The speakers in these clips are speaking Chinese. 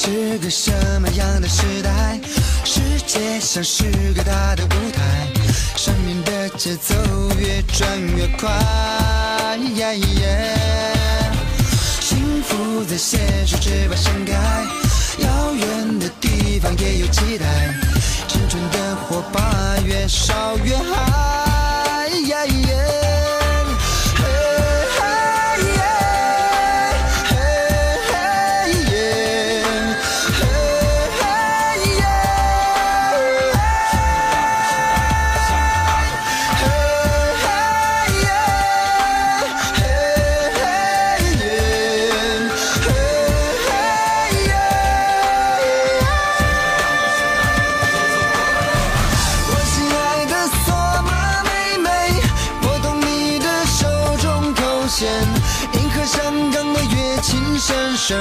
是个什么样的时代？世界像是个大的舞台，生命的节奏越转越快。幸福在现实之外盛开，遥远的地方也有期待。青春的火把越烧越嗨。情深深，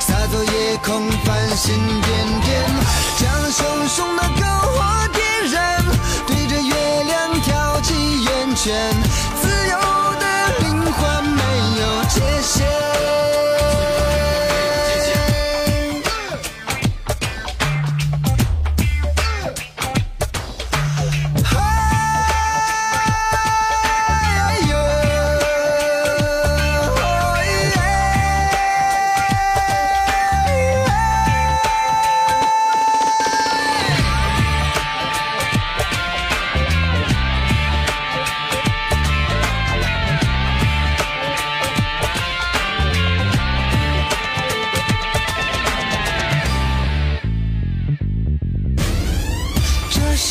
洒作夜空繁星点点，将熊熊的篝火点燃，对着月亮跳起圆圈，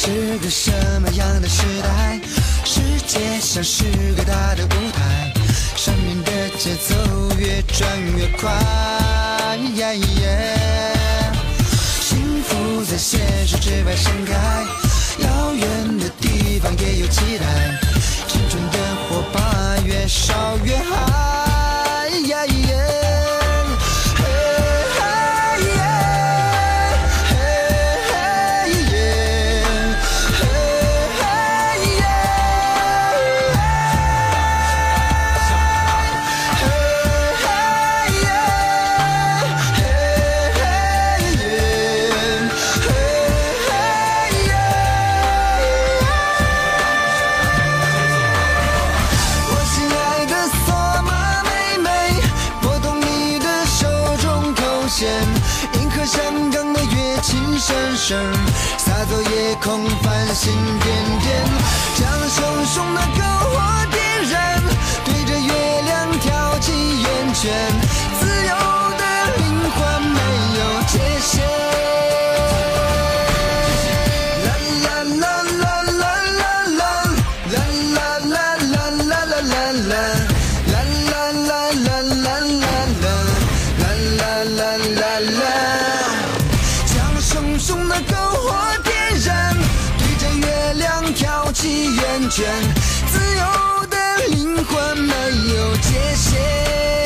是个什么样的时代？世界像是个大的舞台，生命的节奏越转越快。幸福在现实之外盛开，遥远的地方也有期待。青春的火把越烧中口弦，迎合香港的乐琴声声，洒作夜空繁星点点，将熊熊的篝啦，将熊熊的篝火点燃，对着月亮跳起圆圈，自由的灵魂没有界限。